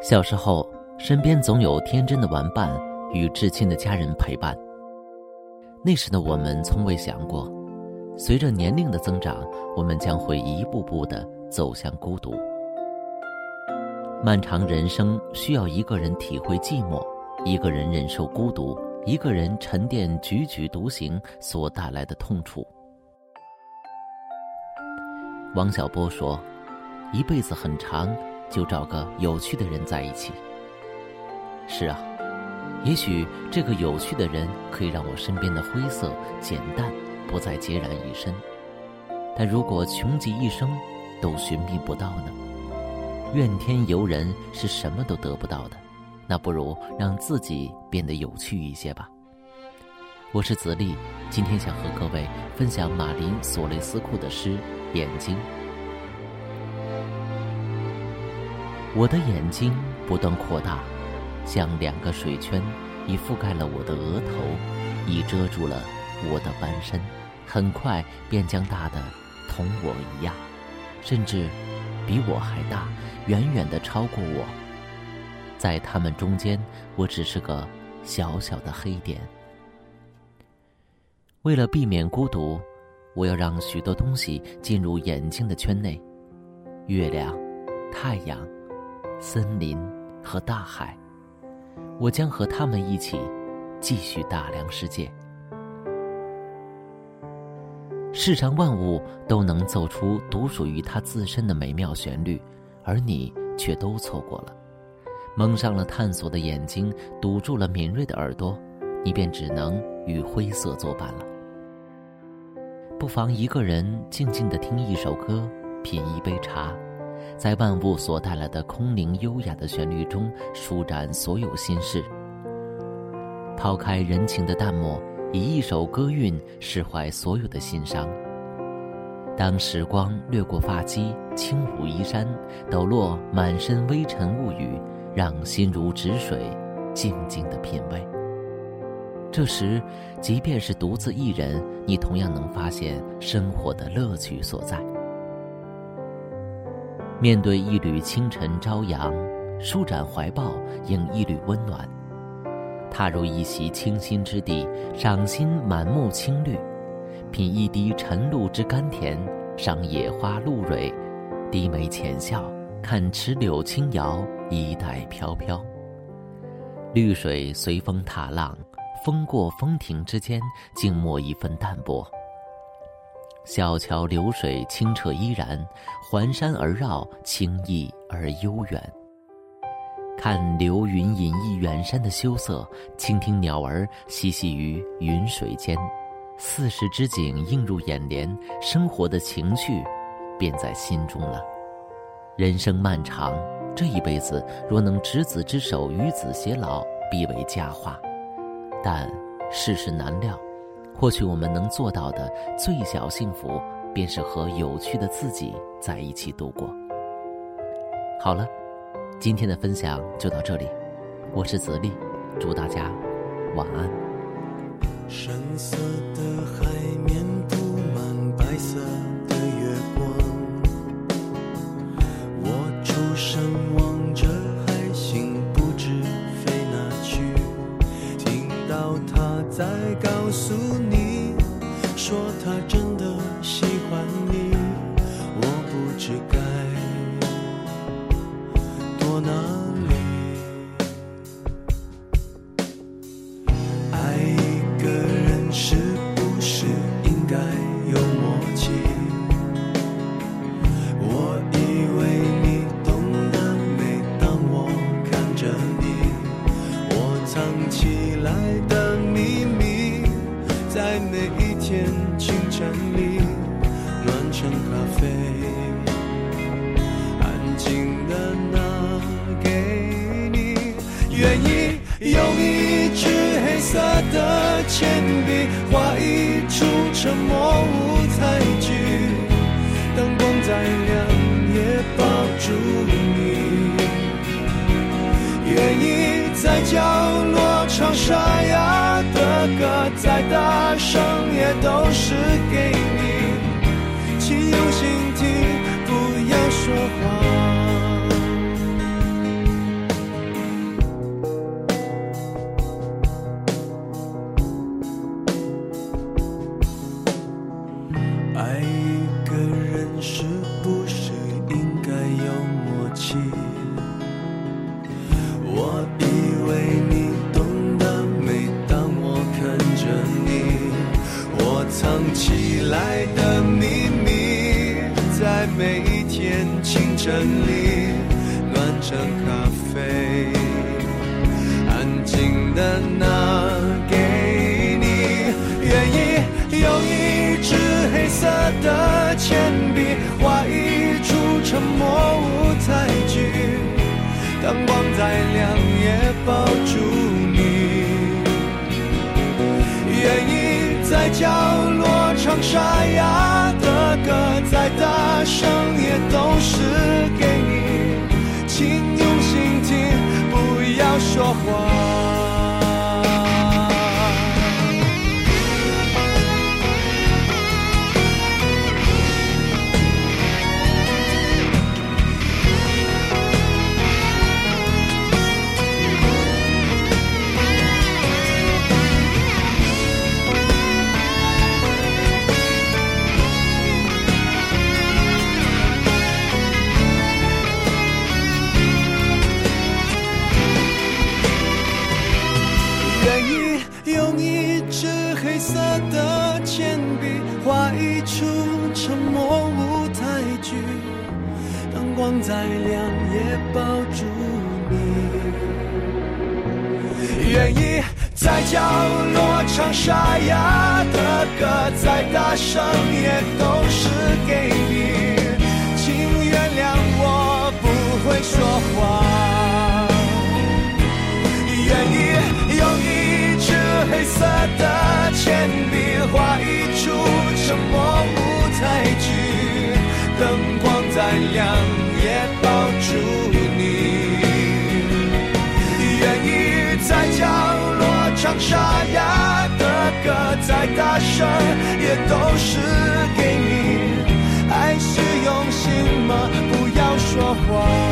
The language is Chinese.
小时候，身边总有天真的玩伴与至亲的家人陪伴。那时的我们从未想过，随着年龄的增长，我们将会一步步的走向孤独。漫长人生需要一个人体会寂寞，一个人忍受孤独，一个人沉淀踽踽独行所带来的痛楚。王小波说：“一辈子很长。”就找个有趣的人在一起。是啊，也许这个有趣的人可以让我身边的灰色简淡，不再孑然一身。但如果穷极一生都寻觅不到呢？怨天尤人是什么都得不到的，那不如让自己变得有趣一些吧。我是子立，今天想和各位分享马林索雷斯库的诗《眼睛》。我的眼睛不断扩大，像两个水圈，已覆盖了我的额头，已遮住了我的半身，很快便将大的同我一样，甚至比我还大，远远的超过我。在他们中间，我只是个小小的黑点。为了避免孤独，我要让许多东西进入眼睛的圈内：月亮、太阳。森林和大海，我将和他们一起继续打量世界。世上万物都能奏出独属于它自身的美妙旋律，而你却都错过了。蒙上了探索的眼睛，堵住了敏锐的耳朵，你便只能与灰色作伴了。不妨一个人静静的听一首歌，品一杯茶。在万物所带来的空灵优雅的旋律中，舒展所有心事。抛开人情的淡漠，以一首歌韵释怀所有的心伤。当时光掠过发髻，轻舞衣衫，抖落满身微尘物语，让心如止水，静静的品味。这时，即便是独自一人，你同样能发现生活的乐趣所在。面对一缕清晨朝阳，舒展怀抱，迎一缕温暖；踏入一席清新之地，赏心满目青绿；品一滴晨露之甘甜，赏野花露蕊；低眉浅笑，看池柳轻摇，衣带飘飘。绿水随风踏浪，风过风停之间，静默一份淡泊。小桥流水清澈依然，环山而绕，清逸而悠远。看流云隐逸远山的羞涩，倾听鸟儿嬉戏于云水间，四时之景映入眼帘，生活的情趣便在心中了。人生漫长，这一辈子若能执子之手，与子偕老，必为佳话。但世事难料。或许我们能做到的最小幸福，便是和有趣的自己在一起度过。好了，今天的分享就到这里，我是泽丽，祝大家晚安。深色的海面布满白色的 떠나. 愿意用一支黑色的铅笔，画一出沉默舞台剧。灯光再亮，也抱住你。愿意在角落唱沙哑的歌，再大声也都是给清晨里暖成咖啡，安静的拿给你，愿意用一支黑色的铅笔画一出沉默舞台剧，灯光再亮也抱住你。愿意在角落唱沙哑的歌，再大声说话。再亮也抱住你。愿意在角落唱沙哑的歌，再大声也都是给你，请原谅我不会说谎。沙哑的歌，再大声也都是给你。爱是用心吗？不要说谎。